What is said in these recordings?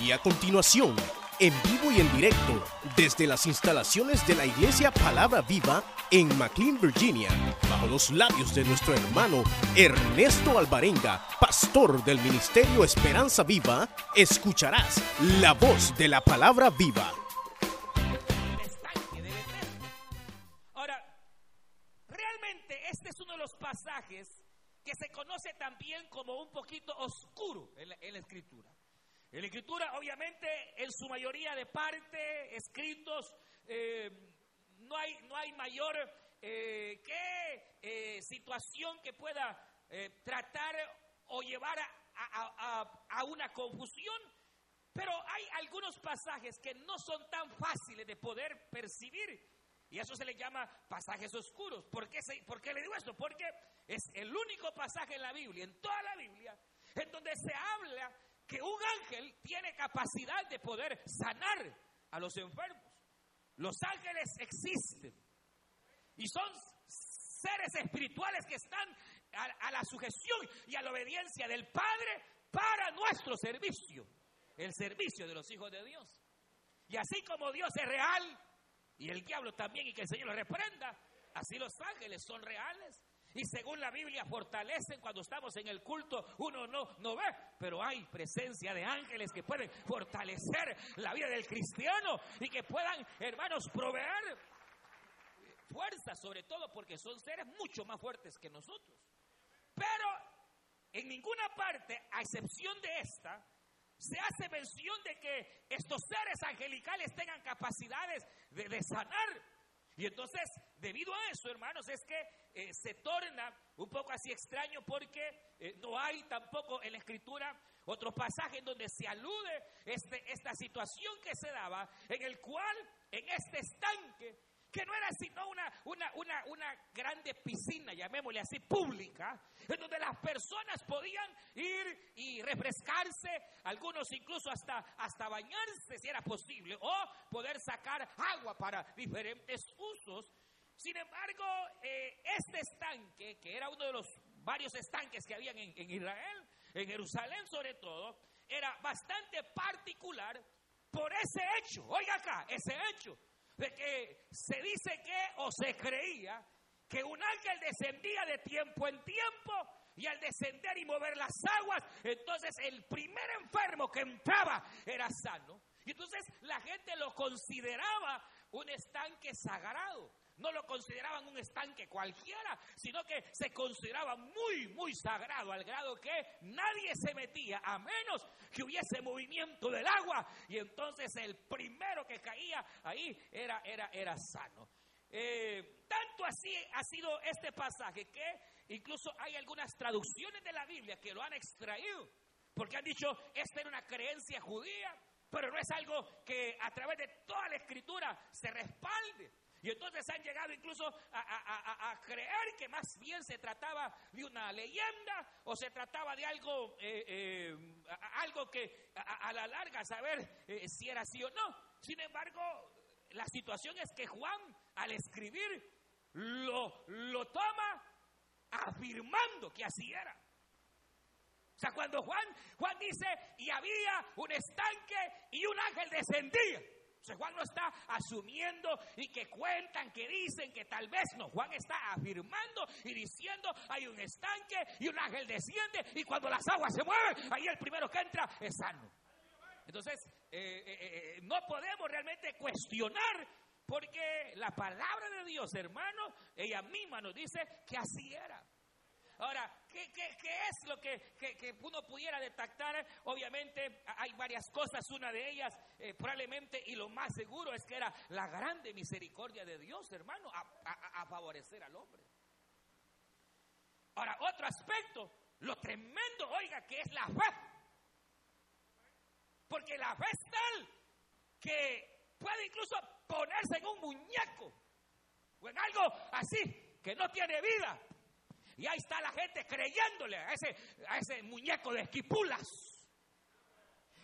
Y a continuación, en vivo y en directo, desde las instalaciones de la Iglesia Palabra Viva en McLean, Virginia, bajo los labios de nuestro hermano Ernesto Alvarenga, pastor del Ministerio Esperanza Viva, escucharás la voz de la Palabra Viva. Ahora, realmente este es uno de los pasajes que se conoce también como un poquito oscuro en la, en la escritura. En la escritura, obviamente, en su mayoría de parte, escritos, eh, no, hay, no hay mayor eh, que, eh, situación que pueda tratar o llevar a, a, a, una confusión, pero hay algunos pasajes que no son tan fáciles de poder percibir. Y eso se le llama pasajes oscuros. ¿Por qué, se, ¿Por qué le digo esto? Porque es el único pasaje en la Biblia, en toda la Biblia, en donde se habla que un ángel tiene capacidad de poder sanar a los enfermos. Los ángeles existen y son seres espirituales que están a, la sujeción y a la obediencia del Padre para nuestro servicio, el servicio de los hijos de Dios. Y así como Dios es real y el diablo también y que el Señor lo reprenda, así los ángeles son reales y según la Biblia fortalecen cuando estamos en el culto, uno no, no ve, pero hay presencia de ángeles que pueden fortalecer la vida del cristiano y que puedan, hermanos, proveer fuerza, sobre todo porque son seres mucho más fuertes que nosotros. Pero en ninguna parte, a excepción de esta, se hace mención de que estos seres angelicales tengan capacidades de, de sanar y entonces, debido a eso, hermanos, es que eh, se torna un poco así extraño porque eh, no hay tampoco en la escritura otro pasaje en donde se alude este, esta situación que se daba, en el cual en este estanque que no era sino una, una, una, una grande piscina, llamémosle así, pública, en donde las personas podían ir y refrescarse, algunos incluso hasta, hasta bañarse si era posible, o poder sacar agua para diferentes usos. Sin embargo, eh, este estanque, que era uno de los varios estanques que habían en, en Israel, en Jerusalén sobre todo, era bastante particular por ese hecho. Oiga acá, ese hecho de que se dice que o se creía que un ángel descendía de tiempo en tiempo y al descender y mover las aguas, entonces el primer enfermo que entraba era sano. Y entonces la gente lo consideraba un estanque sagrado. No lo consideraban un estanque cualquiera, sino que se consideraba muy, muy sagrado, al grado que nadie se metía, a menos que hubiese movimiento del agua. Y entonces el primero que caía ahí era, era, era sano. Eh, tanto así ha sido este pasaje que incluso hay algunas traducciones de la Biblia que lo han extraído, porque han dicho, esta era una creencia judía, pero no es algo que a través de toda la escritura se respalde. Y entonces han llegado incluso a, creer que más bien se trataba de una leyenda o se trataba de algo, eh, eh, algo que a, la larga saber eh, si era así o no. Sin embargo, la situación es que Juan al escribir lo, lo toma afirmando que así era. O sea, cuando Juan, Juan dice, y había un estanque y un ángel descendía. Juan no está asumiendo y que cuentan, que dicen, que tal vez no. Juan está afirmando y diciendo, hay un estanque y un ángel desciende y cuando las aguas se mueven, ahí el primero que entra es sano. Entonces, eh, eh, eh, no podemos realmente cuestionar porque la palabra de Dios, hermano, ella misma nos dice que así era. Ahora, ¿qué, es lo que, uno pudiera detectar? Obviamente hay varias cosas, una de ellas eh, probablemente y lo más seguro es que era la grande misericordia de Dios, hermano, a, favorecer al hombre. Ahora, otro aspecto, lo tremendo, oiga, que es la fe. Porque la fe es tal que puede incluso ponerse en un muñeco o en algo así que no tiene vida y ahí está la gente creyéndole a ese, a ese muñeco de esquipulas.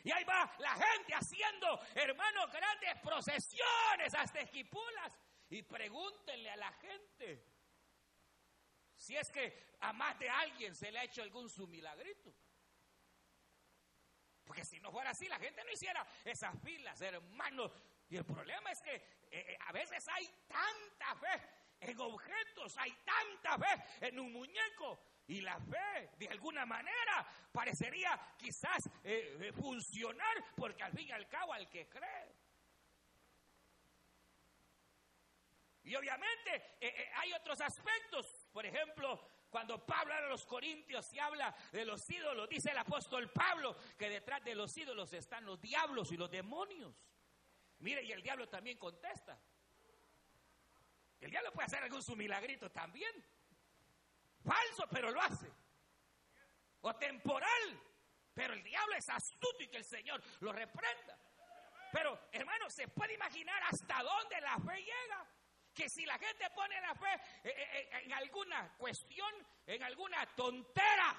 Y ahí va la gente haciendo, hermanos, grandes procesiones hasta esquipulas. Y pregúntenle a la gente si es que a más de alguien se le ha hecho algún su milagrito. Porque si no fuera así, la gente no hiciera esas filas, hermanos. Y el problema es que eh, eh, a veces hay tanta fe en objetos, hay tanta fe en un muñeco. Y la fe, de alguna manera, parecería quizás eh, funcionar, porque al fin y al cabo, al que cree. Y obviamente hay otros aspectos, por ejemplo, cuando Pablo habla a los corintios y habla de los ídolos, dice el apóstol Pablo que detrás de los ídolos están los diablos y los demonios. Mire, y el diablo también contesta. El diablo puede hacer algún su milagrito también. Falso, pero lo hace. O temporal, pero el diablo es astuto y que el Señor lo reprenda. Pero, hermano, ¿se puede imaginar hasta dónde la fe llega? que si la gente pone la fe eh, eh, eh, en alguna cuestión, en alguna tontera,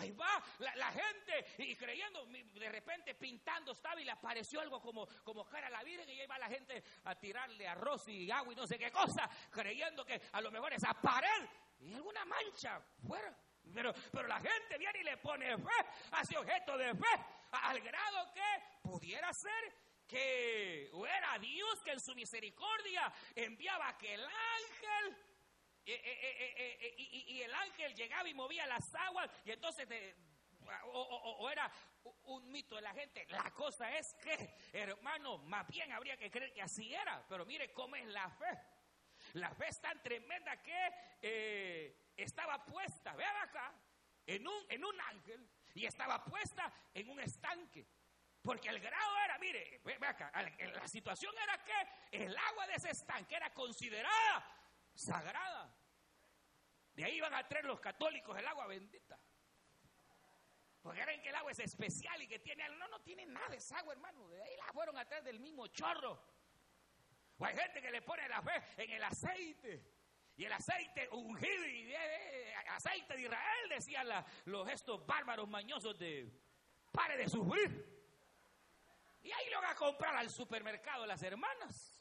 Ahí va la, gente y creyendo, de repente pintando estaba y le apareció algo como, como cara a la Virgen y ahí va la gente a tirarle arroz y agua y no sé qué cosa, creyendo que a lo mejor esa pared y alguna mancha fuera. Pero, pero la gente viene y le pone fe, hace objeto de fe, al grado que pudiera ser que era Dios que en su misericordia enviaba que el ángel eh, eh, eh, y, el ángel llegaba y movía las aguas y entonces o, era un mito de la gente. La cosa es que, hermano, más bien habría que creer que así era, pero mire cómo es la fe. La fe es tan tremenda que estaba puesta, vean acá, en un, en un ángel y estaba puesta en un estanque. Porque el grado era, mire, acá, la situación era que el agua de ese estanque era considerada sagrada. De ahí iban a traer los católicos el agua bendita. Porque creen que el agua es especial y que tiene No, no tiene nada esa agua, hermano. De ahí la fueron a traer del mismo chorro. O hay gente que le pone la fe en el aceite. Y el aceite ungido y de, aceite de Israel, decían los estos bárbaros mañosos de pare de sufrir. Y ahí lo van a comprar al supermercado las hermanas.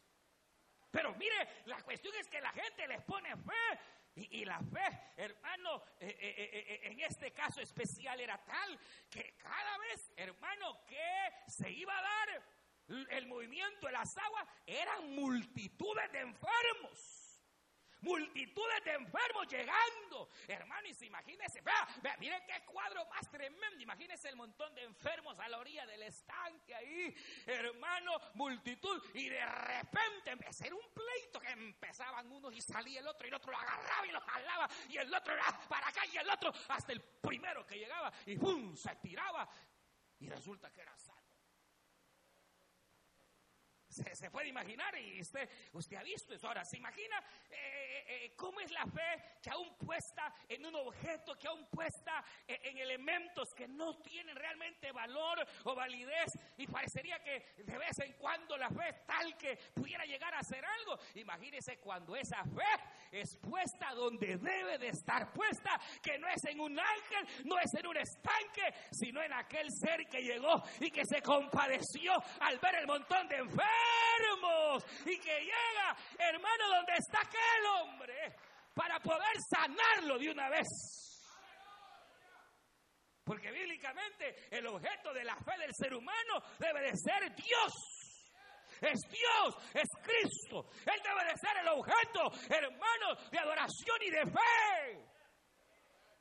Pero mire, la cuestión es que la gente les pone fe. Y, la fe, hermano, eh, eh, eh, en este caso especial era tal que cada vez, hermano, que se iba a dar el movimiento de las aguas, eran multitudes de enfermos multitudes de enfermos llegando. Hermano, y imagínese, vea, vea, miren qué cuadro más tremendo. Imagínese el montón de enfermos a la orilla del estanque ahí, hermano, multitud. Y de repente empezó un pleito que empezaban unos y salía el otro, y el otro lo agarraba y lo jalaba, y el otro era para acá, y el otro hasta el primero que llegaba, y ¡pum! se tiraba. Y resulta que era se, puede imaginar y usted, usted ha visto eso. Ahora, ¿se imagina eh, eh, eh, cómo es la fe que aún puesta en un objeto, que aún puesta en, elementos que no tienen realmente valor o validez y parecería que de vez en cuando la fe es tal que pudiera llegar a hacer algo? Imagínese cuando esa fe es puesta donde debe de estar puesta, que no es en un ángel, no es en un estanque, sino en aquel ser que llegó y que se compadeció al ver el montón de enfermos y que llega, hermano, donde está aquel hombre para poder sanarlo de una vez. Porque bíblicamente el objeto de la fe del ser humano debe de ser Dios. Es Dios, es Cristo. Él debe de ser el objeto, hermano, de adoración y de fe.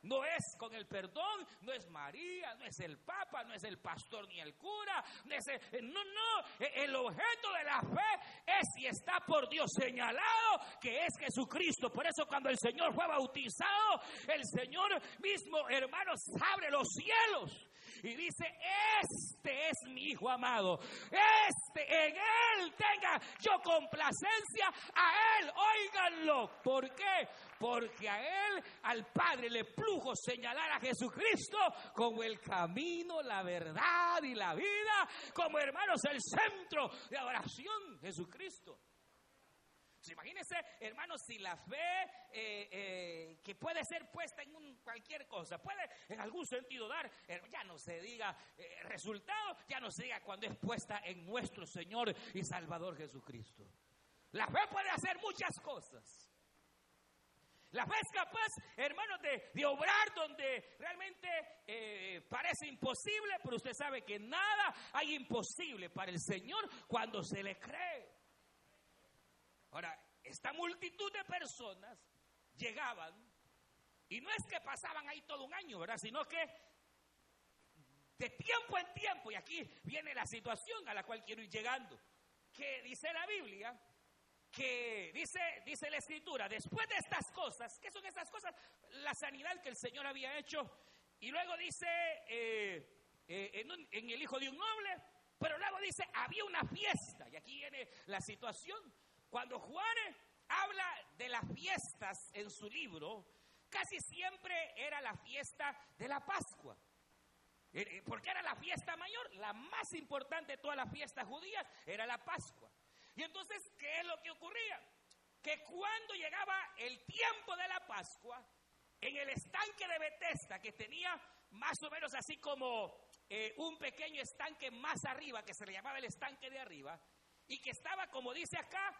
No es con el perdón, no es María, no es el Papa, no es el pastor ni el cura. No, no, no, e, el objeto de la fe es y está por Dios señalado que es Jesucristo. Por eso cuando el Señor fue bautizado, el Señor mismo, hermanos, abre los cielos y dice, este es mi hijo amado, este en él tenga yo complacencia, a él, óiganlo. ¿Por qué? Porque a él, al Padre, le plujo señalar a Jesucristo como el camino, la verdad y la vida, como hermanos el centro de adoración, Jesucristo. Imagínense, hermanos, si la fe eh, eh, que puede ser puesta en cualquier cosa, puede en algún sentido dar, ya no se diga eh, resultado, ya no se diga cuando es puesta en nuestro Señor y Salvador Jesucristo. La fe puede hacer muchas cosas. La fe es capaz, hermanos, de, de obrar donde realmente eh, parece imposible, pero usted sabe que nada hay imposible para el Señor cuando se le cree. Ahora, esta multitud de personas llegaban, y no es que pasaban ahí todo un año, ¿verdad? Sino que de tiempo en tiempo, y aquí viene la situación a la cual quiero ir llegando, que dice la Biblia, que dice, dice la escritura, después de estas cosas, ¿qué son estas cosas? La sanidad que el Señor había hecho, y luego dice eh, eh, en, en el hijo de un noble, pero luego dice, había una fiesta, y aquí viene la situación, cuando Juan habla de las fiestas en su libro, casi siempre era la fiesta de la Pascua. Eh, porque era la fiesta mayor, la más importante de todas las fiestas judías era la Pascua. Y entonces, ¿qué es lo que ocurría? Que cuando llegaba el tiempo de la Pascua, en el estanque de Bethesda, que tenía más o menos así como eh, un pequeño estanque más arriba, que se le llamaba el estanque de arriba, y que estaba, como dice acá,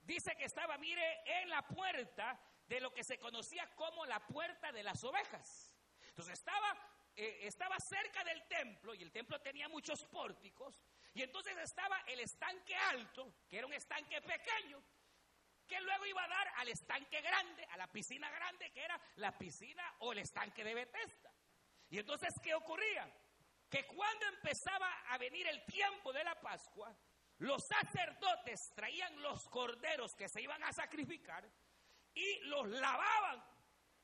dice que estaba, mire, en la puerta de lo que se conocía como la puerta de las ovejas. Entonces estaba, eh, estaba cerca del templo y el templo tenía muchos pórticos y entonces estaba el estanque alto, que era un estanque pequeño, que luego iba a dar al estanque grande, a la piscina grande, que era la piscina o el estanque de Bethesda. Y entonces, ¿qué ocurría? Que cuando empezaba a venir el tiempo de la Pascua, los sacerdotes traían los corderos que se iban a sacrificar y los lavaban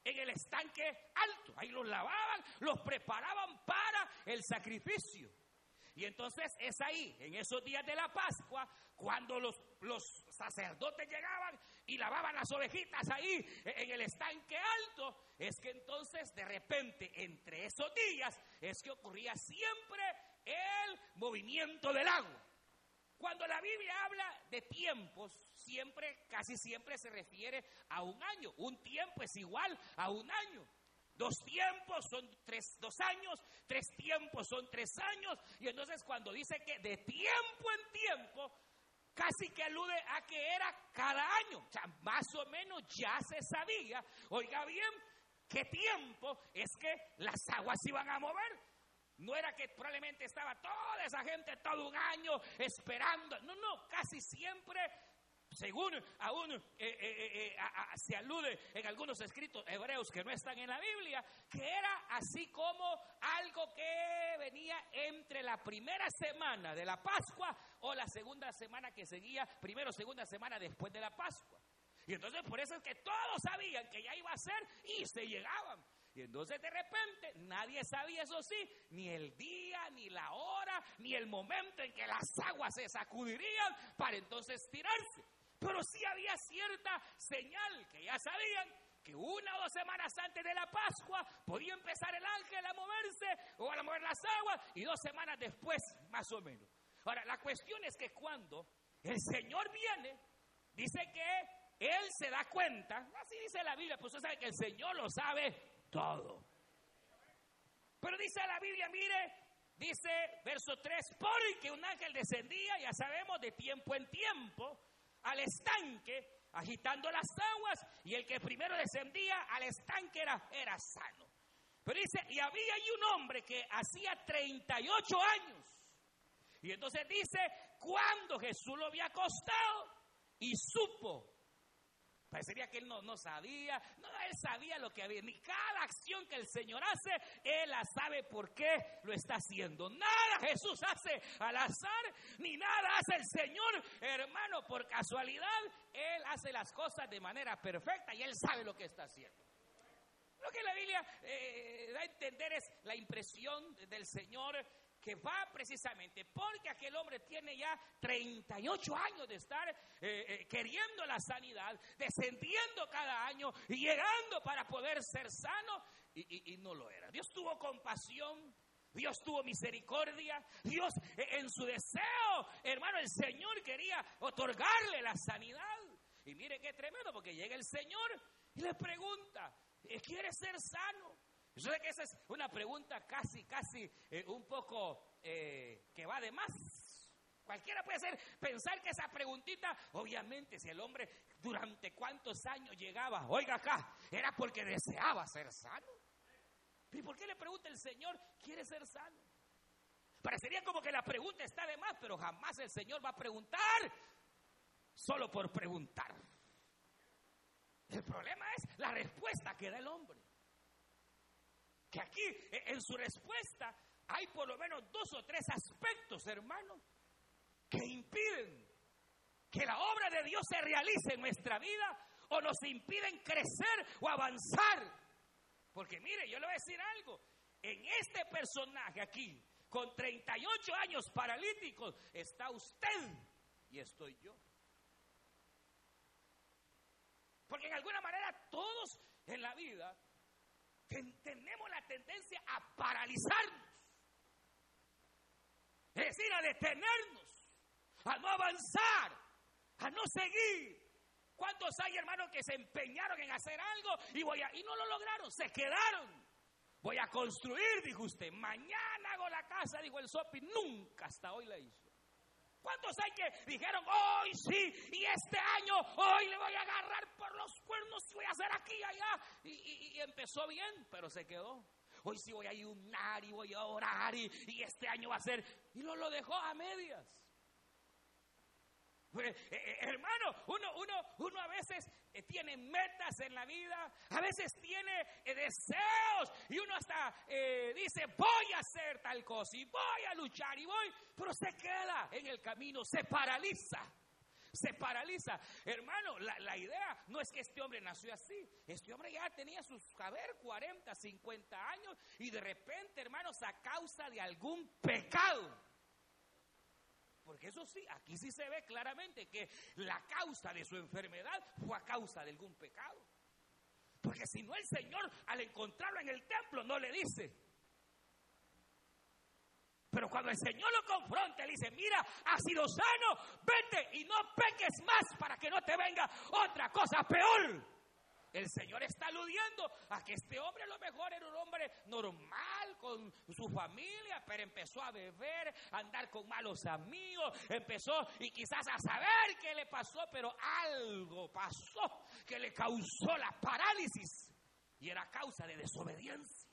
en el estanque alto. Ahí los lavaban, los preparaban para el sacrificio. Y entonces es ahí, en esos días de la Pascua, cuando los, los sacerdotes llegaban y lavaban las ovejitas ahí en el estanque alto, es que entonces de repente entre esos días es que ocurría siempre el movimiento del agua. Cuando la Biblia habla de tiempos, siempre, casi siempre se refiere a un año. Un tiempo es igual a un año. Dos tiempos son tres, dos años, tres tiempos son tres años. Y entonces cuando dice que de tiempo en tiempo, casi que alude a que era cada año. O sea, más o menos ya se sabía, oiga bien, qué tiempo es que las aguas iban a mover. No era que probablemente estaba toda esa gente todo un año esperando. No, no, casi siempre, según aún eh, eh, eh, se alude en algunos escritos hebreos que no están en la Biblia, que era así como algo que venía entre la primera semana de la Pascua o la segunda semana que seguía, primero segunda semana después de la Pascua. Y entonces por eso es que todos sabían que ya iba a ser y se llegaban. Y entonces de repente nadie sabía, eso sí, ni el día, ni la hora, ni el momento en que las aguas se sacudirían para entonces tirarse. Pero sí había cierta señal que ya sabían que una o dos semanas antes de la Pascua podía empezar el ángel a moverse o a mover las aguas y dos semanas después, más o menos. Ahora, la cuestión es que cuando el Señor viene, dice que Él se da cuenta, así dice la Biblia, pues usted sabe que el Señor lo sabe todo. Pero dice la Biblia, mire, dice verso 3, porque un ángel descendía, ya sabemos, de tiempo en tiempo, al estanque, agitando las aguas, y el que primero descendía al estanque era, era sano. Pero dice, y había ahí un hombre que hacía 38 años. Y entonces dice, cuando Jesús lo había acostado y supo Parecería que él no, no sabía, no, él sabía lo que había. Ni cada acción que el Señor hace, él la sabe por qué lo está haciendo. Nada Jesús hace al azar, ni nada hace el Señor, hermano, por casualidad. Él hace las cosas de manera perfecta y él sabe lo que está haciendo. Lo que la Biblia eh, da a entender es la impresión del Señor que va precisamente porque aquel hombre tiene ya 38 años de estar eh, eh, queriendo la sanidad, descendiendo cada año y llegando para poder ser sano y, no lo era. Dios tuvo compasión. Dios tuvo misericordia. Dios eh, en su deseo, hermano, el Señor quería otorgarle la sanidad. Y mire qué tremendo, porque llega el Señor y le pregunta, ¿quiere ser sano? Yo sé que esa es una pregunta casi, casi eh, un poco eh, que va de más. Cualquiera puede ser, pensar que esa preguntita, obviamente, si el hombre durante cuántos años llegaba, oiga acá, era porque deseaba ser sano. ¿Y por qué le pregunta el Señor, quiere ser sano? Parecería como que la pregunta está de más, pero jamás el Señor va a preguntar solo por preguntar. El problema es la respuesta que da el hombre. Que aquí, e, en su respuesta, hay por lo menos dos o tres aspectos, hermano, que impiden que la obra de Dios se realice en nuestra vida o nos impiden crecer o avanzar. Porque mire, yo le voy a decir algo. En este personaje aquí, con 38 años paralíticos, está usted y estoy yo. Porque en alguna manera todos en la vida tenemos la tendencia a paralizarnos. Es decir, a detenernos, a no avanzar, a no seguir. ¿Cuántos hay hermanos que se empeñaron en hacer algo y, voy a, y no lo lograron? Se quedaron. Voy a construir, dijo usted. Mañana hago la casa, dijo el Sopi. Nunca hasta hoy la hizo. ¿Cuántos hay que dijeron, hoy sí, y este año, hoy le voy a agarrar por los cuernos y voy a hacer aquí y allá? Y, empezó bien, pero se quedó. Hoy sí voy a ayunar y voy a orar y, y este año va a ser. Y no lo dejó a medias. Pues, eh, eh, hermano, uno, uno, uno a veces eh, tiene metas en la vida, a veces tiene deseos y uno hasta dice voy a hacer tal cosa y voy a luchar y voy, pero se queda en el camino, se paraliza. Se paraliza. Hermano, la, la idea no es que este hombre nació así. Este hombre ya tenía sus, a ver, 40, 50 años y de repente, hermanos, a causa de algún pecado, porque eso sí, aquí sí se ve claramente que la causa de su enfermedad fue a causa de algún pecado. Porque si no el Señor al encontrarlo en el templo no le dice. Pero cuando el Señor lo confronta, le dice, mira, has sido sano, vete y no peques más para que no te venga otra cosa peor. El Señor está aludiendo a que este hombre a lo mejor era un hombre normal con su familia, pero empezó a beber, a andar con malos amigos, empezó y quizás a saber qué le pasó, pero algo pasó que le causó la parálisis y era causa de desobediencia.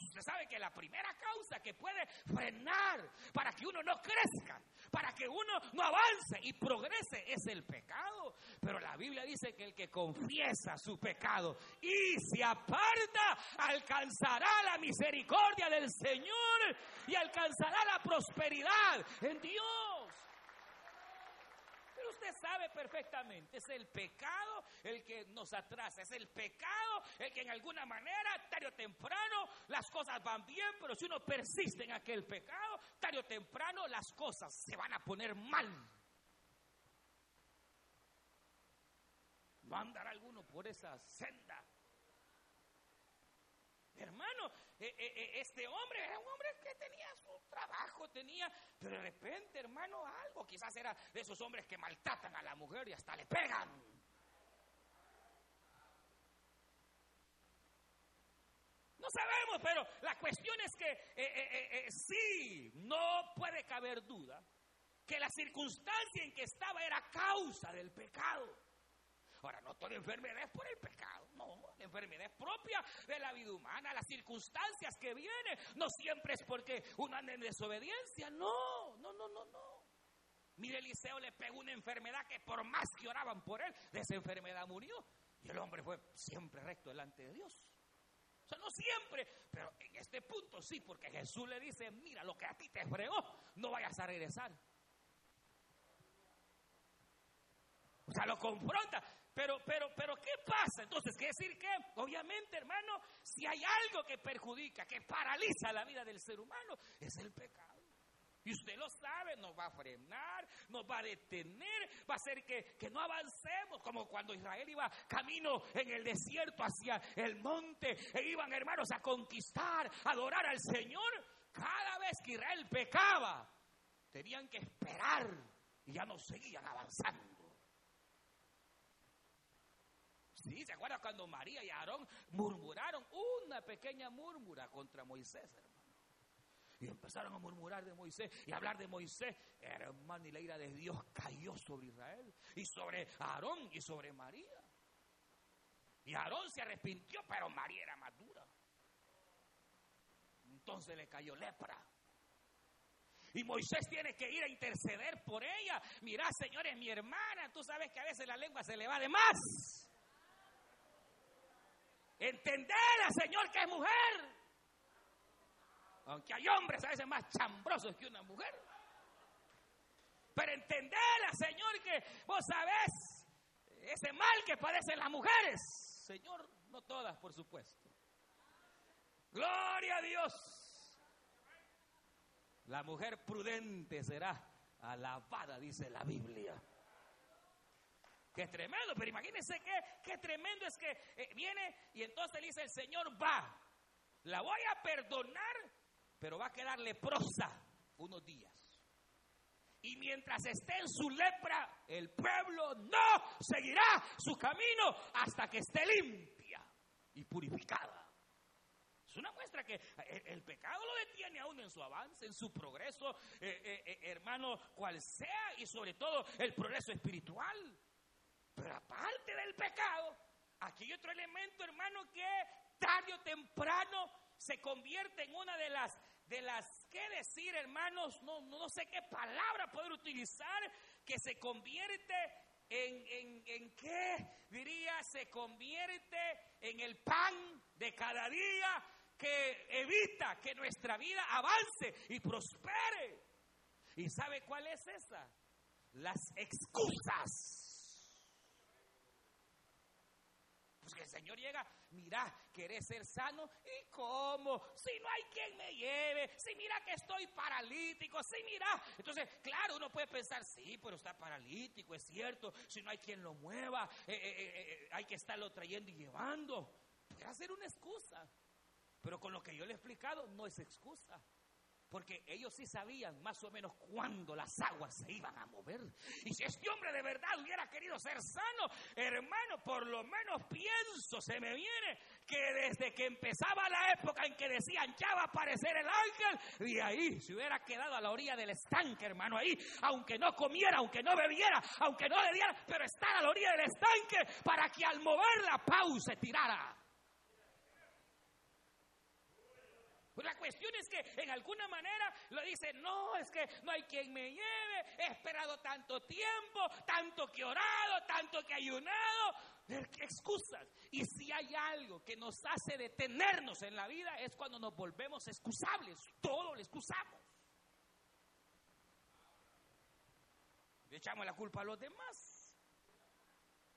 Usted sabe que la primera causa que puede frenar para que uno no crezca, para que uno no avance y progrese es el pecado. Pero la Biblia dice que el que confiesa su pecado y se aparta alcanzará la misericordia del Señor y alcanzará la prosperidad en Dios usted sabe perfectamente, es el pecado el que nos atrasa, es el pecado el que en alguna manera, tarde o temprano, las cosas van bien, pero si uno persiste en aquel pecado, tarde o temprano las cosas se van a poner mal. ¿No andará alguno por esa senda? Hermano, eh, eh, eh, este hombre era un hombre que tenía su trabajo, tenía, pero de repente, hermano, algo, quizás era de esos hombres que maltratan a la mujer y hasta le pegan. No sabemos, pero la cuestión es que sí, no puede caber duda que la circunstancia en que estaba era causa del pecado. Ahora, no toda enfermedad es por el pecado, no, la enfermedad es propia de la vida humana, las circunstancias que vienen, no siempre es porque uno anda en desobediencia, no, no, no, no, no. Mire, Eliseo le pegó una enfermedad que por más que oraban por él, de esa enfermedad murió. Y el hombre fue siempre recto delante de Dios. O sea, no siempre, pero en este punto sí, porque Jesús le dice, mira, lo que a ti te fregó, no vayas a regresar. O sea, lo confronta. Pero, pero, pero, ¿qué pasa? Entonces, ¿qué decir que? Obviamente, hermano, si hay algo que perjudica, que paraliza la vida del ser humano, es el pecado. Y usted lo sabe, nos va a frenar, nos va a detener, va a hacer que, que, no avancemos, como cuando Israel iba camino en el desierto hacia el monte, e iban hermanos a conquistar, a adorar al Señor. Cada vez que Israel pecaba, tenían que esperar y ya no seguían avanzando. Sí, ¿se acuerda cuando María y Aarón murmuraron una pequeña murmura contra Moisés, hermano? Y empezaron a murmurar de Moisés y hablar de Moisés. Hermano, y la ira de Dios cayó sobre Israel y sobre Aarón y sobre María. Y Aarón se arrepintió, pero María era madura. Entonces le cayó lepra. Y Moisés tiene que ir a interceder por ella. Mira, señores, mi hermana, tú sabes que a veces la lengua se le va de más. Entendela, Señor, que es mujer. Aunque hay hombres a veces más chambrosos que una mujer. Pero entendela, Señor, que vos sabés ese mal que padecen las mujeres. Señor, no todas, por supuesto. Gloria a Dios. La mujer prudente será alabada, dice la Biblia. Qué tremendo, pero imagínense qué, qué tremendo es que eh, viene y entonces le dice el Señor va, la voy a perdonar, pero va a quedar leprosa unos días. Y mientras esté en su lepra, el pueblo no seguirá su camino hasta que esté limpia y purificada. Es una muestra que eh, el, pecado lo detiene aún en su avance, en su progreso, eh, hermano, cual sea, y sobre todo el progreso espiritual. Pero aparte del pecado, aquí hay otro elemento, hermano, que tarde o temprano se convierte en una de las, de las, ¿qué decir, hermanos? No, no sé qué palabra poder utilizar, que se convierte en, en, en, qué diría, se convierte en el pan de cada día que evita que nuestra vida avance y prospere. ¿Y sabe cuál es esa? Las excusas. Pues el Señor llega, mira, querés ser sano y cómo, si no hay quien me lleve, si mira que estoy paralítico, si mira. Entonces, claro, uno puede pensar, sí, pero está paralítico, es cierto, si no hay quien lo mueva, eh, eh, eh, hay que estarlo trayendo y llevando. Puede ser una excusa. Pero con lo que yo le he explicado no es excusa. Porque ellos sí sabían más o menos cuándo las aguas se iban a mover. Y si este hombre de verdad hubiera querido ser sano, hermano, por lo menos pienso, se me viene, que desde que empezaba la época en que decían ya va a aparecer el ángel, y ahí se hubiera quedado a la orilla del estanque, hermano, ahí, aunque no comiera, aunque no bebiera, aunque no le diera, pero estar a la orilla del estanque para que al mover la pausa tirara. Pues la cuestión es que en alguna manera lo dice, no, es que no hay quien me lleve, he esperado tanto tiempo, tanto que orado, tanto que ayunado, ¿qué excusas? Y si hay algo que nos hace detenernos en la vida es cuando nos volvemos excusables, todo lo excusamos. Le echamos la culpa a los demás.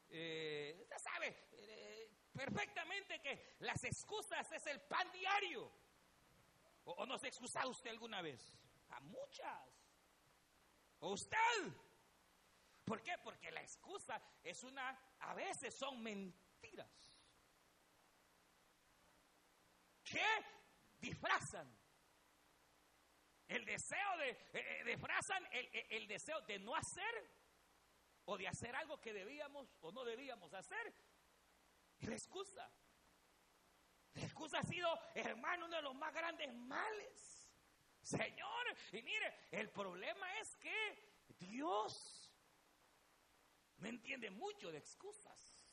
Eh, usted sabe eh, perfectamente que las excusas es el pan diario. ¿O, no se excusa usted alguna vez? A muchas. ¿O usted? ¿Por qué? Porque la excusa es una, a veces son mentiras. ¿Qué? Disfrazan. El deseo de, eh, eh, disfrazan el, el deseo de no hacer o de hacer algo que debíamos o no debíamos hacer. La excusa. La excusa ha sido, hermano, uno de los más grandes males. Señor, y mire, el problema es que Dios no entiende mucho de excusas.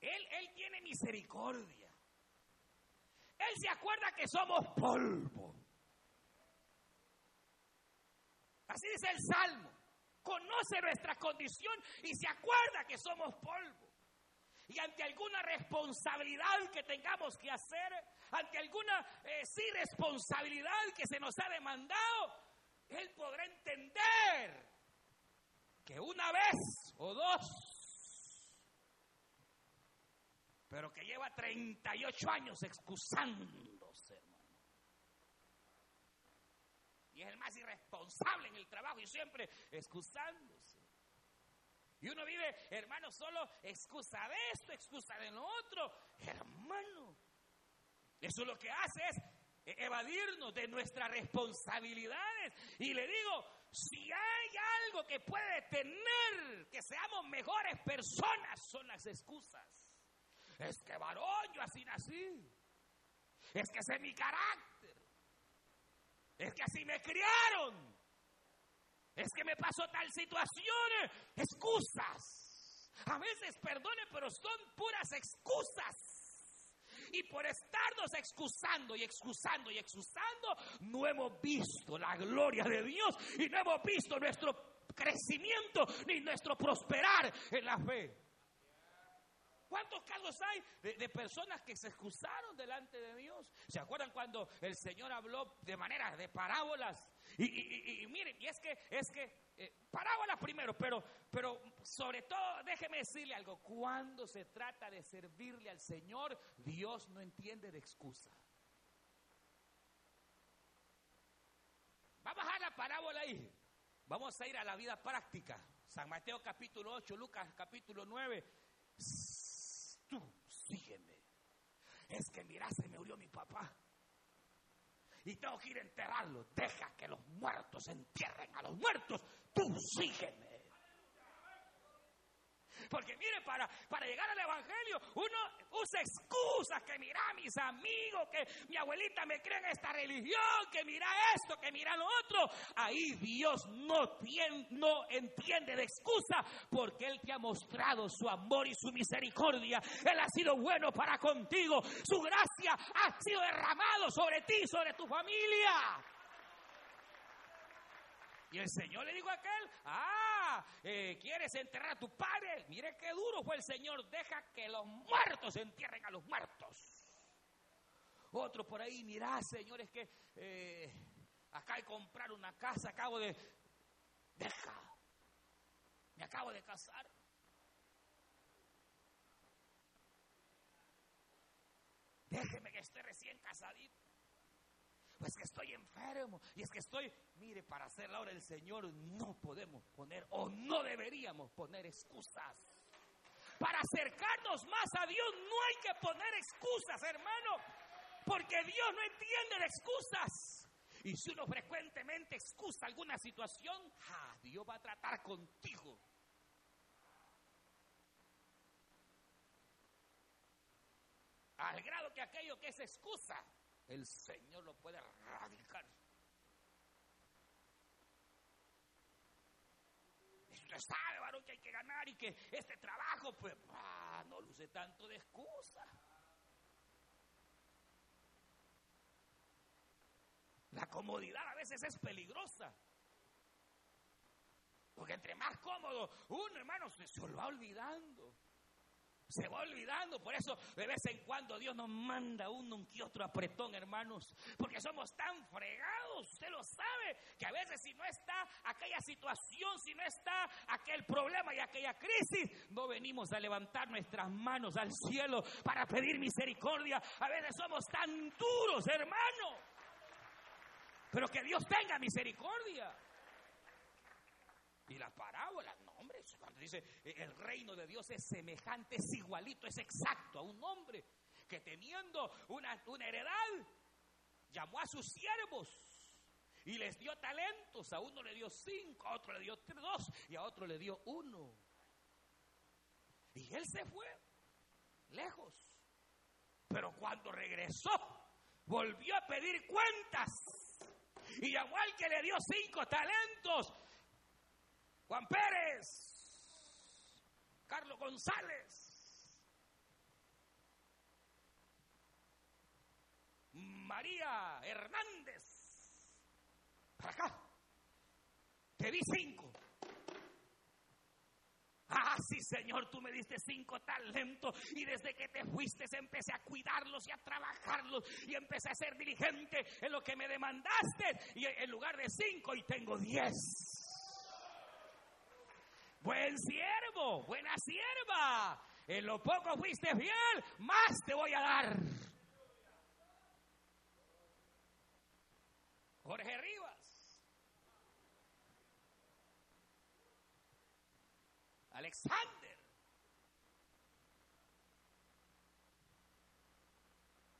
Él, él tiene misericordia. Él se acuerda que somos polvo. Así dice el Salmo conoce nuestra condición y se acuerda que somos polvo. Y ante alguna responsabilidad que tengamos que hacer, ante alguna eh, sí responsabilidad que se nos ha demandado, Él podrá entender que una vez o dos, pero que lleva 38 años excusando y es el más irresponsable en el trabajo y siempre excusándose. Y uno vive, hermano, solo excusa de esto, excusa de lo otro. Hermano, eso lo que hace es evadirnos de nuestras responsabilidades. Y le digo, si hay algo que puede tener que seamos mejores personas, son las excusas. Es que varón, yo así nací. Es que ese es mi carácter. Es que así me criaron. Es que me pasó tal situación. Excusas. A veces, perdone, pero son puras excusas. Y por estarnos excusando y excusando y excusando, no hemos visto la gloria de Dios y no hemos visto nuestro crecimiento ni nuestro prosperar en la fe. ¿Cuántos casos hay de, personas que se excusaron delante de Dios? ¿Se acuerdan cuando el Señor habló de manera de parábolas? Y, miren, y es que, es que, eh, parábolas primero, pero, pero sobre todo, déjeme decirle algo, cuando se trata de servirle al Señor, Dios no entiende de excusa. Vamos a la parábola ahí. Vamos a ir a la vida práctica. San Mateo capítulo 8, Lucas capítulo 9 tú sígueme. Es que mira, se me murió mi papá. Y tengo que ir a enterrarlo. Deja que los muertos entierren a los muertos. Tú sígueme. Porque mire, para, para llegar al Evangelio, uno usa excusas, que mira mis amigos, que mi abuelita me cree en esta religión, que mira esto, que mira lo otro. Ahí Dios no, no entiende de excusa, porque Él te ha mostrado su amor y su misericordia. Él ha sido bueno para contigo. Su gracia ha sido derramado sobre ti, sobre tu familia. Y el Señor le dijo a aquel, ah, eh, ¿quieres enterrar a tu padre? Mire qué duro fue el Señor, deja que los muertos entierren a los muertos. Otro por ahí, mira, Señor, es que eh, acá hay comprar una casa, acabo de... Deja, me acabo de casar. Déjeme que esté recién casadito. Pues que estoy enfermo y es que estoy, mire, para hacer la obra del Señor no podemos poner o no deberíamos poner excusas. Para acercarnos más a Dios no hay que poner excusas, hermano, porque Dios no entiende de excusas. Y si uno frecuentemente excusa alguna situación, Dios va a tratar contigo. Al grado que aquello que es excusa el Señor lo puede erradicar. Usted sabe, varón, que hay que ganar y que este trabajo, pues, ah, no luce tanto de excusa. La comodidad a veces es peligrosa. Porque entre más cómodo uno, hermano, se, se lo va olvidando se va olvidando. Por eso de vez en cuando Dios nos manda uno un que otro apretón, hermanos. Porque somos tan fregados, usted lo sabe, que a veces si no está aquella situación, si no está aquel problema y aquella crisis, no venimos a levantar nuestras manos al cielo para pedir misericordia. A veces somos tan duros, hermano. Pero que Dios tenga misericordia. Y hombre, cuando dice eh, el reino de Dios es semejante, es igualito, es exacto a un hombre que teniendo una, heredad, llamó a sus siervos y les dio talentos. A uno le dio cinco, a otro le dio dos y a otro le dio uno. Y él se fue lejos. Pero cuando regresó, volvió a pedir cuentas. Y llamó al que le dio cinco talentos Juan Pérez, Carlos González, María Hernández. Para acá. Te di cinco. Ah, sí, Señor, tú me diste cinco talentos y desde que te fuiste empecé a cuidarlos y a trabajarlos y empecé a ser diligente en lo que me demandaste y en lugar de cinco y tengo diez. Buen siervo, buena sierva. En lo poco fuiste fiel, más te voy a dar. Jorge Rivas. Alexander.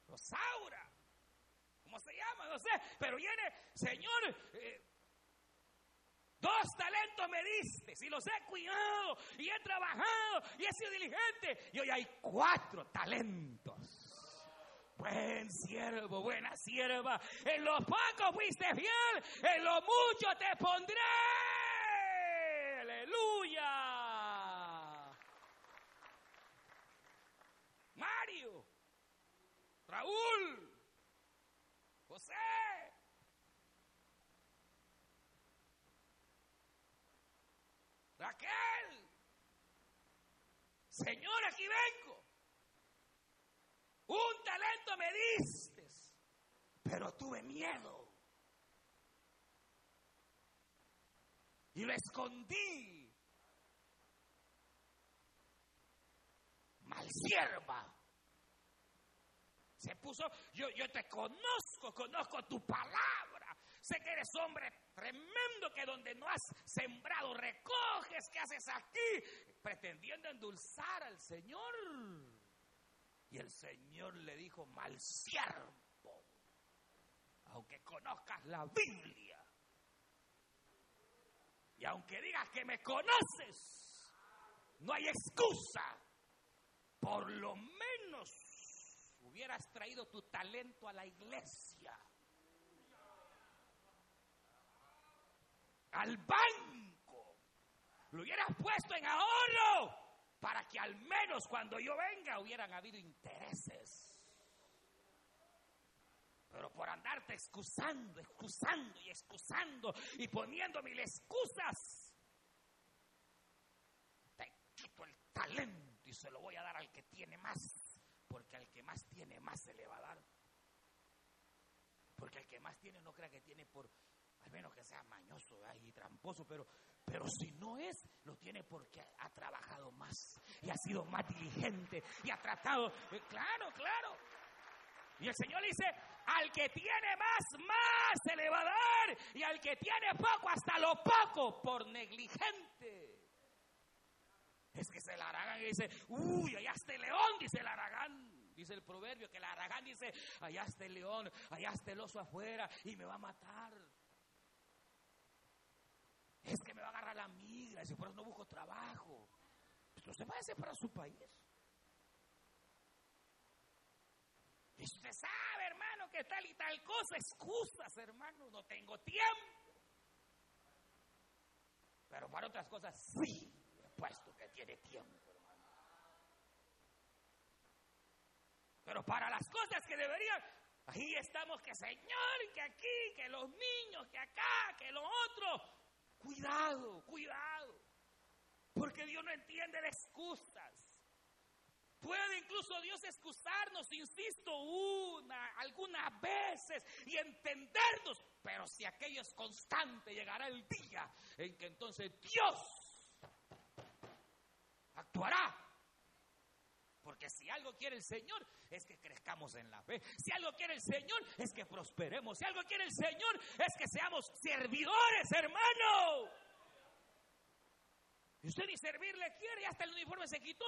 Rosaura. ¿Cómo se llama? No sé. Pero viene, Señor, eh, Dos talentos me diste, si los he cuidado y he trabajado y he sido diligente. Y hoy hay cuatro talentos. Buen siervo, buena sierva. En lo poco fuiste fiel, en lo mucho te pondré. Aleluya. Mario, Raúl, José. Señor, aquí vengo. Un talento me diste, pero tuve miedo. Y lo escondí. Mal sierva. Se puso, yo, yo te conozco, conozco tu palabra. Sé que eres hombre tremendo que donde no has sembrado recoges. ¿Qué haces aquí? Pretendiendo endulzar al Señor. Y el Señor le dijo, mal siervo, aunque conozcas la Biblia, y aunque digas que me conoces, no hay excusa. Por lo menos hubieras traído tu talento a la iglesia. Al banco. Lo hubieras puesto en ahorro para que al menos cuando yo venga hubieran habido intereses. Pero por andarte excusando, excusando y excusando y poniendo mil excusas, te quito el talento y se lo voy a dar al que tiene más. Porque al que más tiene, más se le va a dar. Porque el que más tiene no crea que tiene por, al menos que sea mañoso y tramposo, pero pero si no es, lo tiene porque ha trabajado más y ha sido más diligente y ha tratado. Eh, claro, claro. Y el Señor dice, al que tiene más, más se le va a dar. Y al que tiene poco, hasta lo poco, por negligente. Es que se la Aragán y dice, uy, allá está el león, dice el Aragán. Dice el proverbio que el Aragán dice, allá está el león, allá está el oso afuera y me va a matar. Es que me va a agarrar la migra, y si por eso no busco trabajo. Pues usted a para su país. Y usted sabe, hermano, que tal y tal cosa, excusas, hermano, no tengo tiempo. Pero para otras cosas sí, puesto que tiene tiempo, hermano. Pero para las cosas que deberían, ahí estamos que Señor, que aquí, que los niños, que acá, que lo otro. Cuidado, cuidado. Porque Dios no entiende de excusas. Puede incluso Dios excusarnos, insisto, una, algunas veces y entendernos. Pero si aquello es constante, llegará el día en que entonces Dios actuará porque si algo quiere el Señor es que crezcamos en la fe. Si algo quiere el Señor es que prosperemos. Si algo quiere el Señor es que seamos servidores, hermano. Y usted ni servirle quiere y hasta el uniforme se quitó.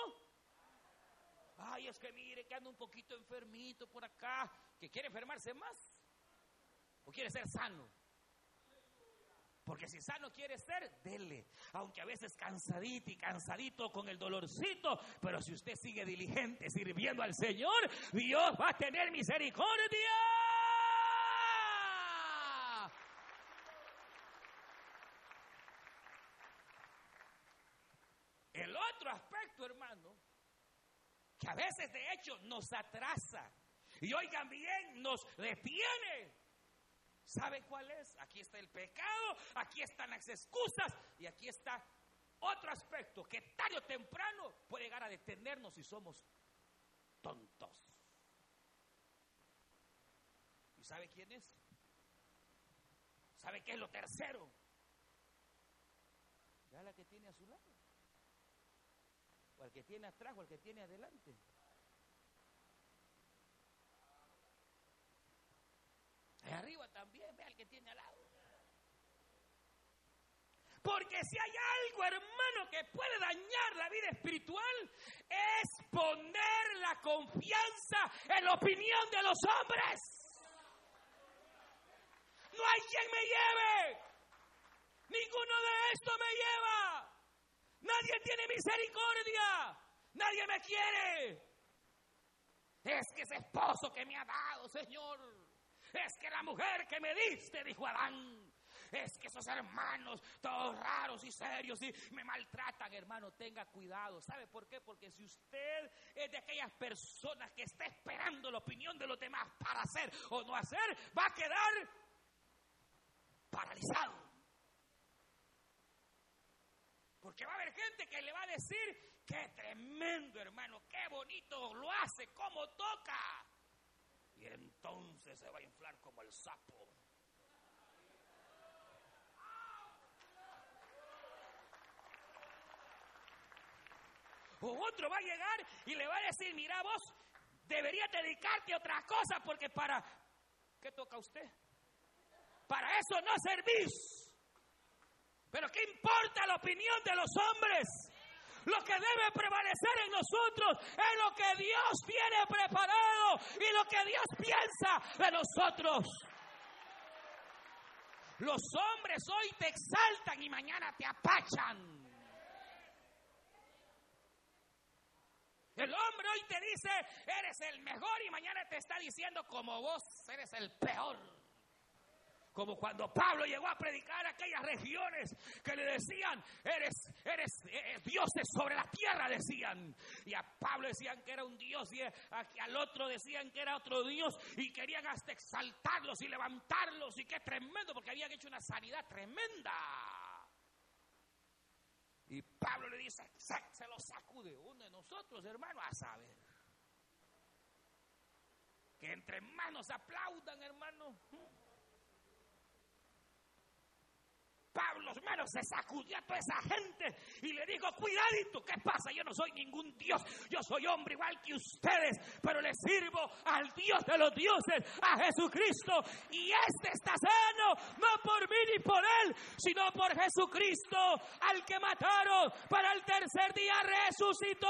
Ay, es que mire que anda un poquito enfermito por acá. ¿Que quiere enfermarse más? ¿O quiere ser sano? Porque si sano quiere ser, dele. Aunque a veces cansadito y cansadito con el dolorcito. Pero si usted sigue diligente sirviendo al Señor, Dios va a tener misericordia. El otro aspecto, hermano, que a veces de hecho nos atrasa y oigan bien, nos detiene ¿Sabe cuál es? Aquí está el pecado, aquí están las excusas y aquí está otro aspecto que tarde o temprano puede llegar a detenernos si somos tontos. ¿Y sabe quién es? ¿Sabe qué es lo tercero? Ya la que tiene a su lado. O el que tiene atrás o el que tiene adelante. arriba también, vea el que tiene al lado. Porque si hay algo, hermano, que puede dañar la vida espiritual, es poner la confianza en la opinión de los hombres. No hay quien me lleve. Ninguno de esto me lleva. Nadie tiene misericordia. Nadie me quiere. Es que ese esposo que me ha dado, Señor. Es que la mujer que me diste, dijo Adán. Es que esos hermanos, todos raros y serios, y me maltratan, hermano. Tenga cuidado. ¿Sabe por qué? Porque si usted es de aquellas personas que está esperando la opinión de los demás para hacer o no hacer, va a quedar paralizado. Porque va a haber gente que le va a decir, qué tremendo hermano, qué bonito lo hace, cómo toca. Y entonces se va a inflar como el sapo. Otro va a llegar y le va a decir, mira vos, deberías dedicarte a otra cosa porque para... ¿Qué toca usted? Para eso no servís. Pero ¿qué importa la opinión de los hombres? Lo que debe prevalecer en nosotros es lo que Dios tiene preparado y lo que Dios piensa de nosotros. Los hombres hoy te exaltan y mañana te apachan. El hombre hoy te dice, eres el mejor y mañana te está diciendo como vos eres el peor. Como cuando Pablo llegó a predicar aquellas regiones que le decían, eres, eres, eh, dioses sobre la tierra, decían. Y a Pablo decían que era un dios y al otro decían que era otro dios y querían hasta exaltarlos y levantarlos. Y qué tremendo, porque habían hecho una sanidad tremenda. Y Pablo le dice, se lo sacude uno de nosotros, hermano, a saber. Que entre manos aplaudan, hermano. Pablo, hermano, se sacudió a toda esa gente y le dijo, cuidadito, ¿qué pasa? Yo no soy ningún Dios, yo soy hombre igual que ustedes, pero le sirvo al Dios de los dioses, a Jesucristo. Y este está sano, no por mí ni por él, sino por Jesucristo, al que mataron, para el tercer día resucitó.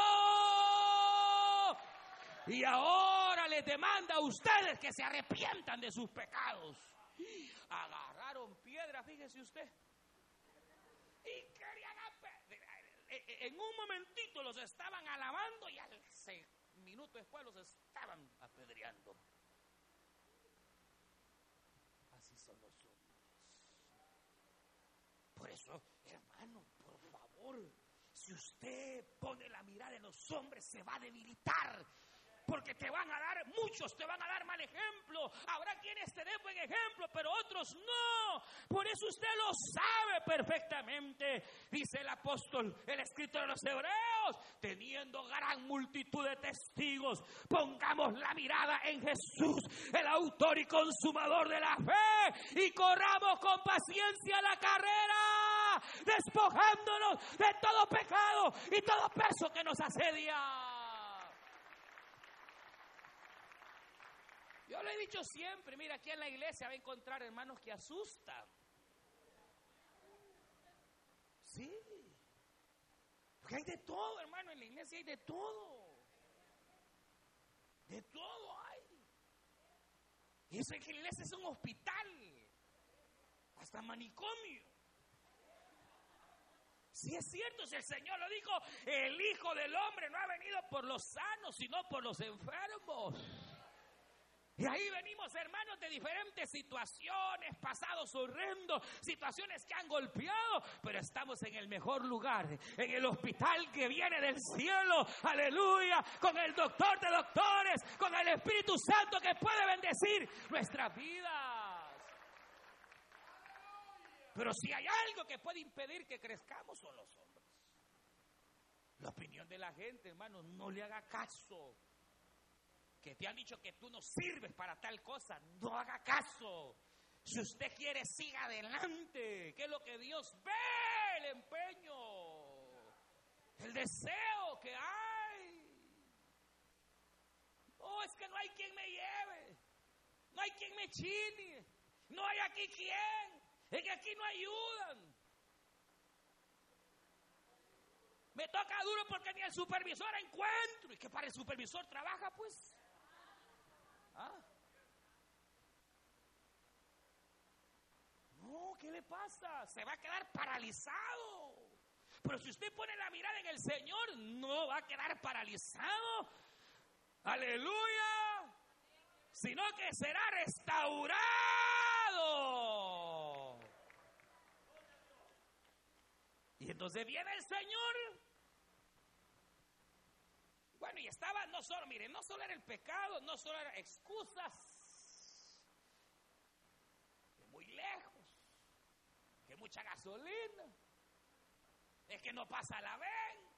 Y ahora les demanda a ustedes que se arrepientan de sus pecados. Agarraron piedra, fíjese usted y querían eh, eh, en un momentito los estaban alabando y al minuto después los estaban apedreando. Así son los hombres. Por eso, hermano, por favor, si usted pone la mirada en los hombres, se va a debilitar porque te van a dar, muchos te van a dar mal ejemplo. Habrá quienes te den buen ejemplo, pero otros no. Por eso usted lo sabe perfectamente. Dice el apóstol, el escritor de los Hebreos, teniendo gran multitud de testigos, pongamos la mirada en Jesús, el autor y consumador de la fe, y corramos con paciencia la carrera, despojándonos de todo pecado y todo peso que nos asedia. Yo lo he dicho siempre, mira, aquí en la iglesia va a encontrar hermanos que asustan. Sí. Porque hay de todo, hermano, en la iglesia hay de todo. De todo hay. Y eso es que la iglesia es un hospital. Hasta manicomio. Si es cierto, si el Señor lo dijo, el Hijo del Hombre no ha venido por los sanos, sino por los enfermos. Y ahí venimos, hermanos, de diferentes situaciones, pasados horrendos, situaciones que han golpeado, pero estamos en el mejor lugar, en el hospital que viene del cielo, aleluya, con el doctor de doctores, con el Espíritu Santo que puede bendecir nuestras vidas. Pero si hay algo que puede impedir que crezcamos son los hombres. La opinión de la gente, hermano, no le haga caso que te han dicho que tú no sirves para tal cosa, no haga caso. Si usted quiere, siga adelante, que es lo que Dios ve, el empeño, el deseo que hay. No, es que no hay quien me lleve, no hay quien me chine, no hay aquí quien, es que aquí no ayudan. Me toca duro porque ni el supervisor encuentro. ¿Y que para el supervisor trabaja, pues? ¿Ah? No, ¿qué le pasa? Se va a quedar paralizado. Pero si usted pone la mirada en el Señor, no va a quedar paralizado. Aleluya. Sino que será restaurado. Y entonces viene el Señor. Bueno, y estaba no solo, miren, no solo era el pecado, no solo eran excusas. Muy lejos. Que mucha gasolina. Es que no pasa la ven.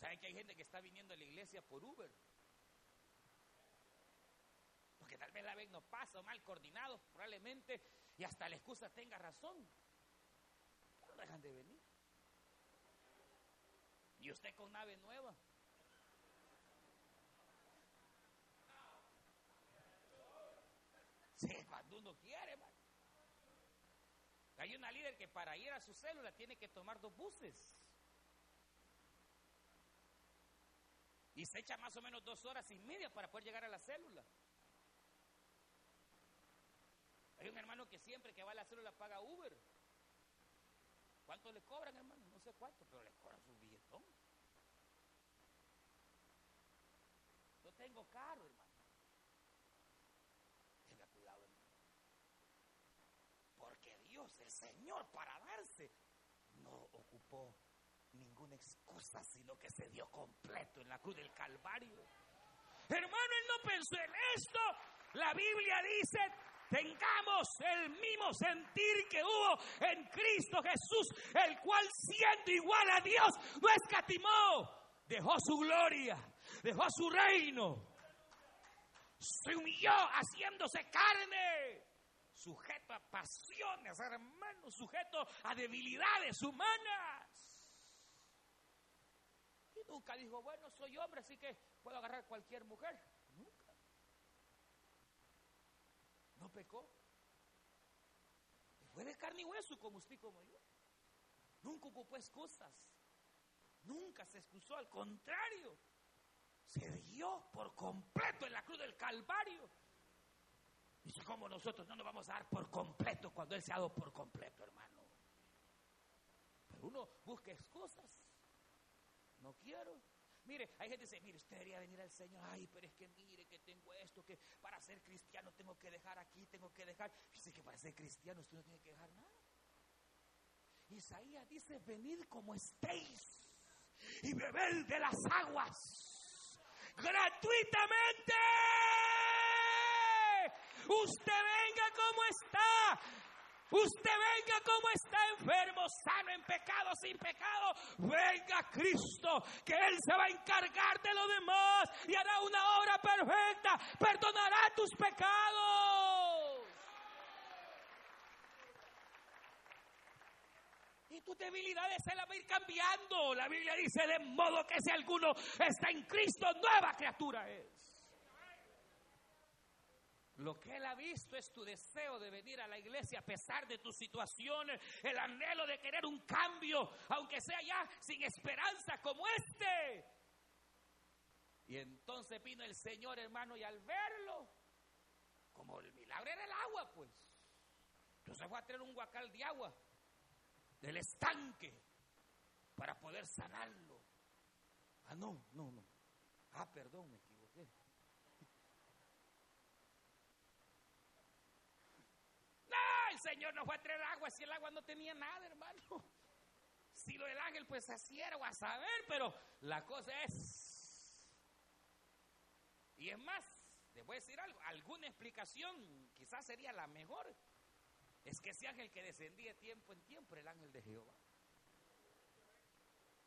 ¿Saben que hay gente que está viniendo a la iglesia por Uber? Porque tal vez la ven no pasa, mal coordinado, probablemente, y hasta la excusa tenga razón. No dejan de venir. Y usted con nave nueva. Sí, cuando uno quiere. Hay una líder que para ir a su célula tiene que tomar dos buses. Y se echa más o menos dos horas y media para poder llegar a la célula. Un hermano que siempre que va a la paga Uber. ¿Cuánto le cobran, hermano? No sé cuánto, pero le cobran su billetón. Yo tengo carro, hermano. Tenga cuidado, hermano. Porque Dios, el Señor, para darse, no ocupó ninguna excusa, sino que se dio completo en la cruz del Calvario. Hermano, él no pensó en esto. La Biblia dice, tengamos el mismo sentir que hubo en Cristo Jesús, el cual siendo igual a Dios, no escatimó, dejó su gloria, dejó su reino, se humilló haciéndose carne, sujeto a pasiones, hermano, sujeto a debilidades humanas. Y nunca dijo, bueno, soy hombre, así que puedo agarrar cualquier mujer. Nunca. No pecó. Fue de carne y hueso como usted como yo. Nunca ocupó excusas. Nunca se excusó, al contrario. Se dio por completo en la cruz del Calvario. Dice, como nosotros no nos vamos a dar por completo cuando Él se ha dado por completo, hermano? Pero uno busca excusas. No quiero. Mire, hay gente que dice, mire, usted debería venir al Señor. Ay, pero es que mire que tengo esto, que para ser cristiano tengo que dejar aquí, tengo que dejar. Dice que para ser cristiano usted no tiene que dejar nada. Isaías dice, venid como estéis y bebed de las aguas gratuitamente. Usted venga como está. Usted venga como está enfermo, sano, en pecado, sin pecado. Venga Cristo, que Él se va a encargar de lo demás y hará una obra perfecta. Perdonará tus pecados. Y tus debilidades se las va a ir cambiando. La Biblia dice, de modo que si alguno está en Cristo, nueva criatura es. Lo que Él ha visto es tu deseo de venir a la iglesia a pesar de tus situaciones, el anhelo de querer un cambio, aunque sea ya sin esperanza como este. Y entonces vino el Señor, hermano, y al verlo, como el milagro era el agua, pues, entonces fue a traer un guacal de agua del estanque para poder sanarlo. Ah, no, no, no. Ah, perdón, me equivoqué. El Señor no fue a traer agua si el agua no tenía nada, hermano. Si lo del ángel, pues así era, o a saber, pero la cosa es. Y es más, les voy a decir algo, alguna explicación quizás sería la mejor. Es que ese ángel que descendía tiempo en tiempo era el ángel de Jehová.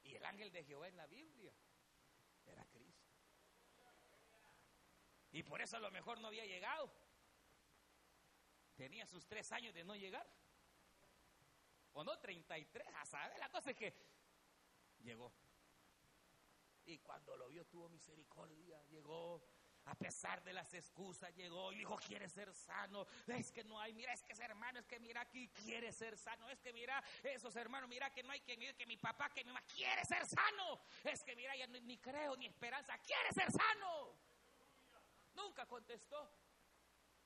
Y el ángel de Jehová en la Biblia era Cristo. Y por eso a lo mejor no había llegado. Tenía sus tres años de no llegar. O no, 33, a saber. La cosa es que llegó. Y cuando lo vio tuvo misericordia. Llegó, a pesar de las excusas, llegó y dijo, quiere ser sano. Es que no hay, mira, es que ese hermano, es que mira aquí, quiere ser sano. Es que mira, esos hermanos, mira que no hay que, mira que mi papá, que mi mamá quiere ser sano. Es que mira, ya ni, creo ni esperanza, quiere ser sano. Nunca contestó.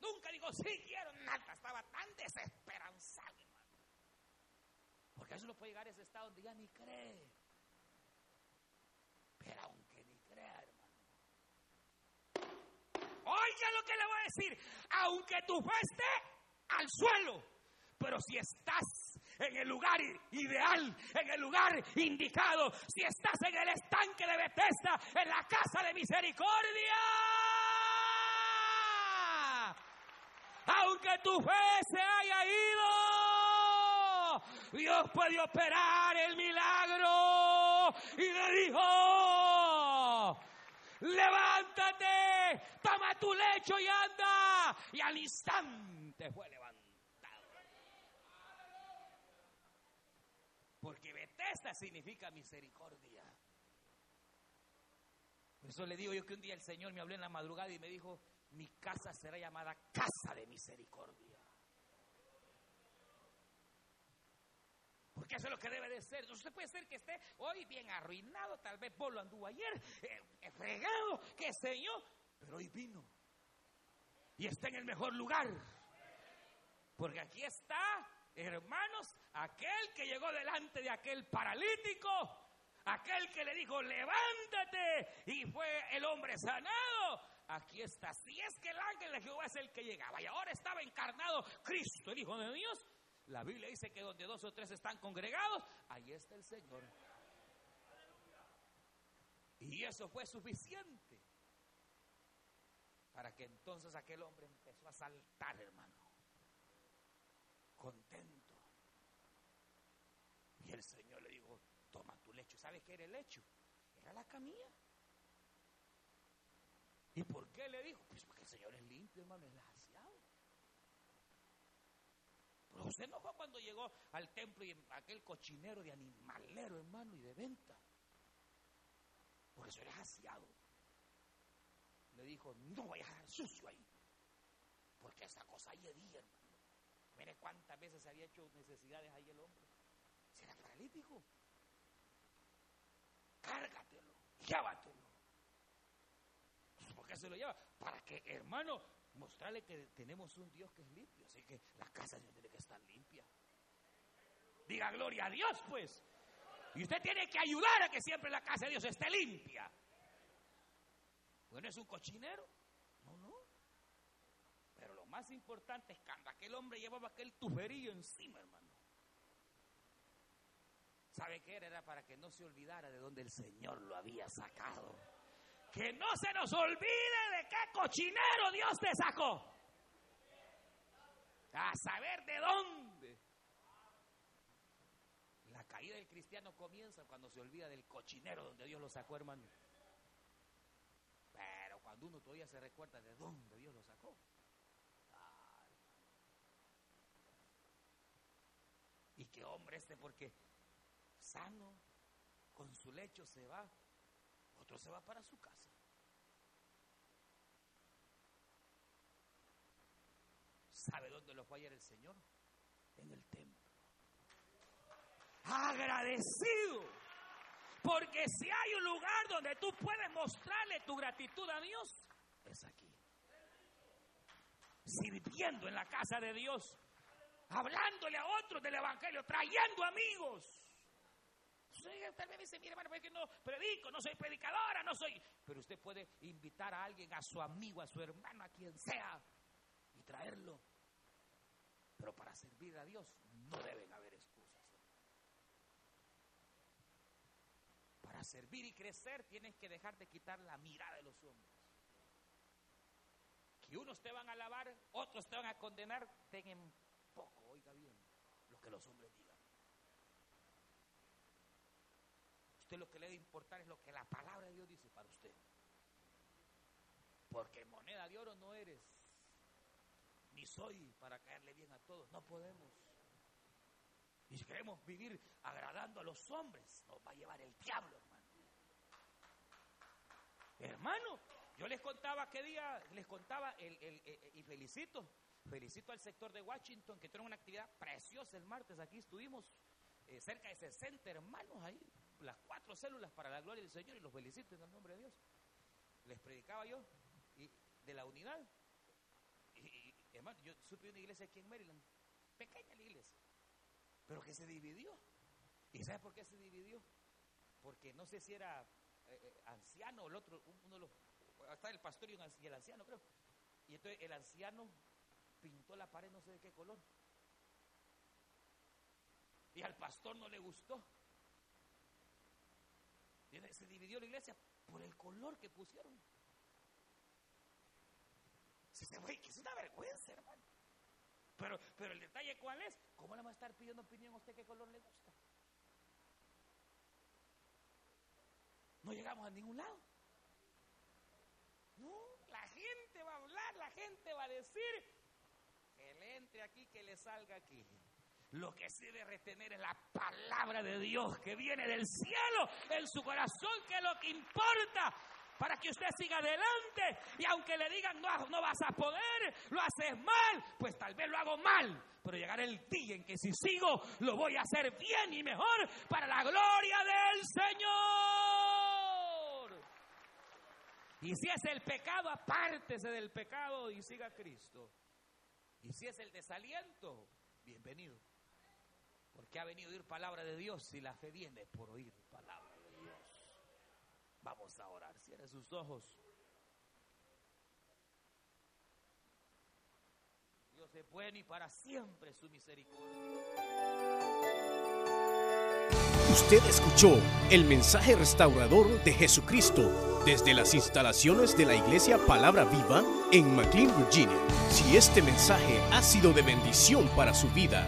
Nunca dijo, sí quiero, nada. Estaba tan desesperanzado, hermano. Porque eso no puede llegar a ese estado donde ya ni cree. Pero aunque ni crea, Oiga lo que le voy a decir. Aunque tu fe esté al suelo, pero si estás en el lugar ideal, en el lugar indicado, si estás en el estanque de Bethesda, en la casa de misericordia, aunque tu fe se haya ido, Dios puede operar el milagro. Y le dijo, levántate, toma tu lecho y anda. Y al instante fue levantado. Porque Bethesda significa misericordia. Por eso le digo yo que un día el Señor me habló en la madrugada y me dijo, mi casa será llamada casa de misericordia. Porque eso es lo que debe de ser. Usted puede ser que esté hoy bien arruinado, tal vez vos lo anduvo ayer, eh, fregado, qué sé yo, pero hoy vino. Y está en el mejor lugar. Porque aquí está, hermanos, aquel que llegó delante de aquel paralítico, aquel que le dijo, levántate, y fue el hombre sanado. Aquí está. Si es que el ángel de Jehová es el que llegaba y ahora estaba encarnado Cristo, el Hijo de Dios, la Biblia dice que donde dos o tres están congregados, ahí está el Señor. Y eso fue suficiente para que entonces aquel hombre empezó a saltar, hermano, contento. Y el Señor le dijo, toma tu lecho. ¿Sabes qué era el lecho? Era la camilla. ¿Y por qué le dijo? Pues porque el Señor es limpio, hermano, es pero usted no fue cuando llegó al templo y aquel cochinero de animalero, hermano, y de venta. Porque eso era aseado. Le dijo, no voy a dejar sucio ahí. Porque esa cosa ahí hermano. Mire cuántas veces se había hecho necesidades ahí el hombre. Si era paralítico. Cárgatelo, llévatelo. ¿Por qué se lo lleva? Para que, hermano, mostrarle que tenemos un Dios que es limpio. Así que la casa de Dios tiene que estar limpia. Diga gloria a Dios, pues. Y usted tiene que ayudar a que siempre la casa de Dios esté limpia. Bueno, es un cochinero. No, no. Pero lo más importante es cuando aquel hombre llevaba aquel tuferillo encima, hermano. ¿Sabe qué era? Era para que no se olvidara de donde el Señor lo había sacado. Que no se nos olvide de qué cochinero Dios te sacó. A saber de dónde. La caída del cristiano comienza cuando se olvida del cochinero donde Dios lo sacó, hermano. Pero cuando uno todavía se recuerda de dónde Dios lo sacó. Y qué hombre este, porque sano, con su lecho se va otro se va para su casa. ¿Sabe dónde lo fue ayer el Señor? En el templo. Agradecido. Porque si hay un lugar donde tú puedes mostrarle tu gratitud a Dios, es aquí. Sirviendo en la casa de Dios, hablándole a otros del Evangelio, trayendo amigos tal vez dice, mire hermano, que no predico, no soy predicadora, no soy. Pero usted puede invitar a alguien, a su amigo, a su hermano, a quien sea, y traerlo. Pero para servir a Dios no deben haber excusas. Para servir y crecer tienes que dejar de quitar la mirada de los hombres. Que unos te van a alabar, otros te van a condenar, ten poco, oiga bien, lo que los hombres digan. Lo que le debe importar es lo que la palabra de Dios dice para usted. Porque moneda de oro no eres, ni soy para caerle bien a todos, no podemos. Y si queremos vivir agradando a los hombres, nos va a llevar el diablo, hermano. Hermano, Yo les contaba qué día, les contaba el, el, y felicito, felicito al sector de Washington que tiene una actividad preciosa el martes. Aquí estuvimos eh, cerca de 60 hermanos ahí, las cuatro células para la gloria del Señor y los felicito en el nombre de Dios. Les predicaba yo y, de la unidad. Y, hermano, yo supe una iglesia aquí en Maryland, pequeña la iglesia, pero que se dividió. ¿Y sabes por qué se dividió? Porque no sé si era eh, eh, anciano o el otro, uno de los, hasta el pastor y, y el anciano creo. Y entonces el anciano pintó la pared no sé de qué color. Y al pastor no le gustó. Se dividió la iglesia por el color que pusieron. Es una vergüenza, hermano. Pero, pero el detalle cuál es, ¿cómo le va a estar pidiendo opinión a usted qué color le gusta? No llegamos a ningún lado. No, la gente va a hablar, la gente va a decir que le entre aquí, que le salga aquí. Lo que se debe retener es la palabra de Dios que viene del cielo en su corazón, que es lo que importa para que usted siga adelante. Y aunque le digan no, no vas a poder, lo haces mal, pues tal vez lo hago mal. Pero llegará el día en que si sigo, lo voy a hacer bien y mejor para la gloria del Señor. Y si es el pecado, apártese del pecado y siga a Cristo. Y si es el desaliento, bienvenido. Porque ha venido a oír palabra de Dios y la fe viene por oír palabra de Dios. Vamos a orar, cierre sus ojos. Dios es bueno y para siempre su misericordia. Usted escuchó el mensaje restaurador de Jesucristo desde las instalaciones de la iglesia Palabra Viva en McLean, Virginia. Si este mensaje ha sido de bendición para su vida,